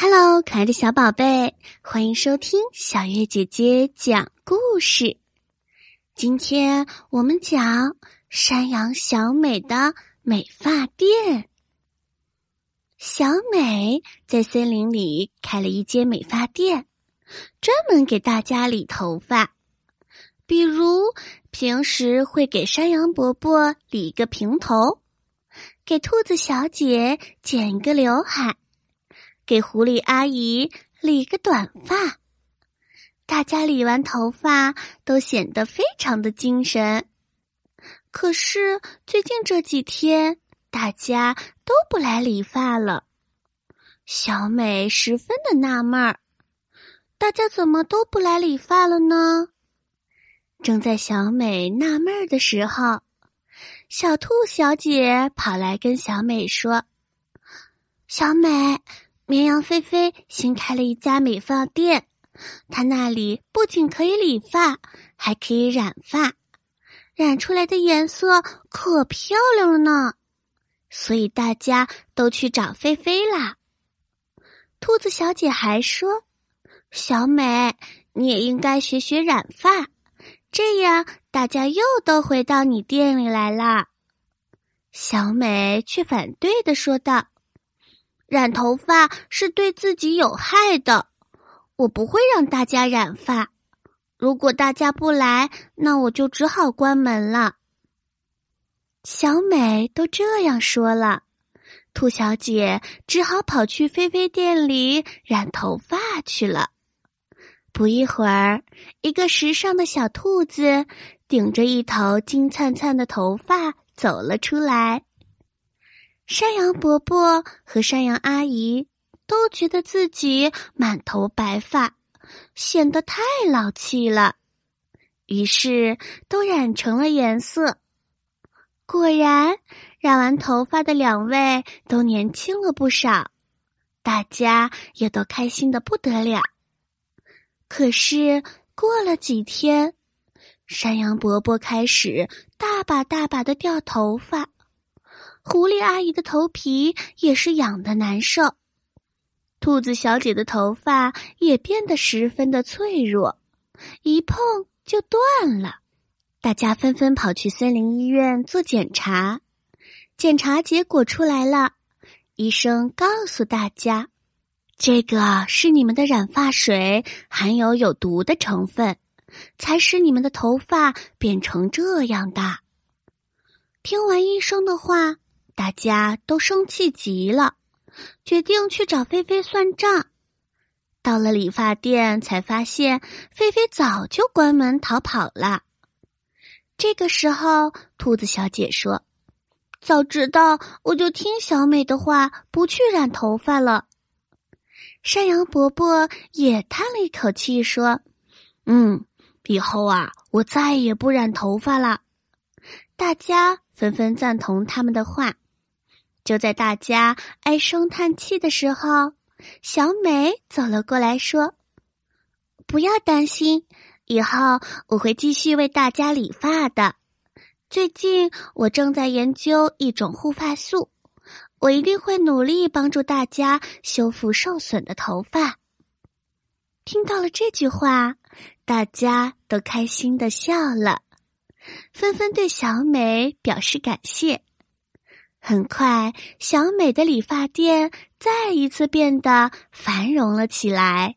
Hello，可爱的小宝贝，欢迎收听小月姐姐讲故事。今天我们讲山羊小美的美发店。小美在森林里开了一间美发店，专门给大家理头发。比如，平时会给山羊伯伯理一个平头，给兔子小姐剪一个刘海。给狐狸阿姨理个短发，大家理完头发都显得非常的精神。可是最近这几天，大家都不来理发了。小美十分的纳闷儿，大家怎么都不来理发了呢？正在小美纳闷儿的时候，小兔小姐跑来跟小美说：“小美。”绵羊菲菲新开了一家美发店，他那里不仅可以理发，还可以染发，染出来的颜色可漂亮了呢。所以大家都去找菲菲啦。兔子小姐还说：“小美，你也应该学学染发，这样大家又都回到你店里来啦。”小美却反对的说道。染头发是对自己有害的，我不会让大家染发。如果大家不来，那我就只好关门了。小美都这样说了，兔小姐只好跑去菲菲店里染头发去了。不一会儿，一个时尚的小兔子顶着一头金灿灿的头发走了出来。山羊伯伯和山羊阿姨都觉得自己满头白发，显得太老气了，于是都染成了颜色。果然，染完头发的两位都年轻了不少，大家也都开心的不得了。可是过了几天，山羊伯伯开始大把大把的掉头发。狐狸阿姨的头皮也是痒的难受，兔子小姐的头发也变得十分的脆弱，一碰就断了。大家纷纷跑去森林医院做检查，检查结果出来了，医生告诉大家，这个是你们的染发水含有有毒的成分，才使你们的头发变成这样的。听完医生的话。大家都生气极了，决定去找菲菲算账。到了理发店，才发现菲菲早就关门逃跑了。这个时候，兔子小姐说：“早知道我就听小美的话，不去染头发了。”山羊伯伯也叹了一口气说：“嗯，以后啊，我再也不染头发了。”大家纷纷赞同他们的话。就在大家唉声叹气的时候，小美走了过来，说：“不要担心，以后我会继续为大家理发的。最近我正在研究一种护发素，我一定会努力帮助大家修复受损的头发。”听到了这句话，大家都开心的笑了，纷纷对小美表示感谢。很快，小美的理发店再一次变得繁荣了起来。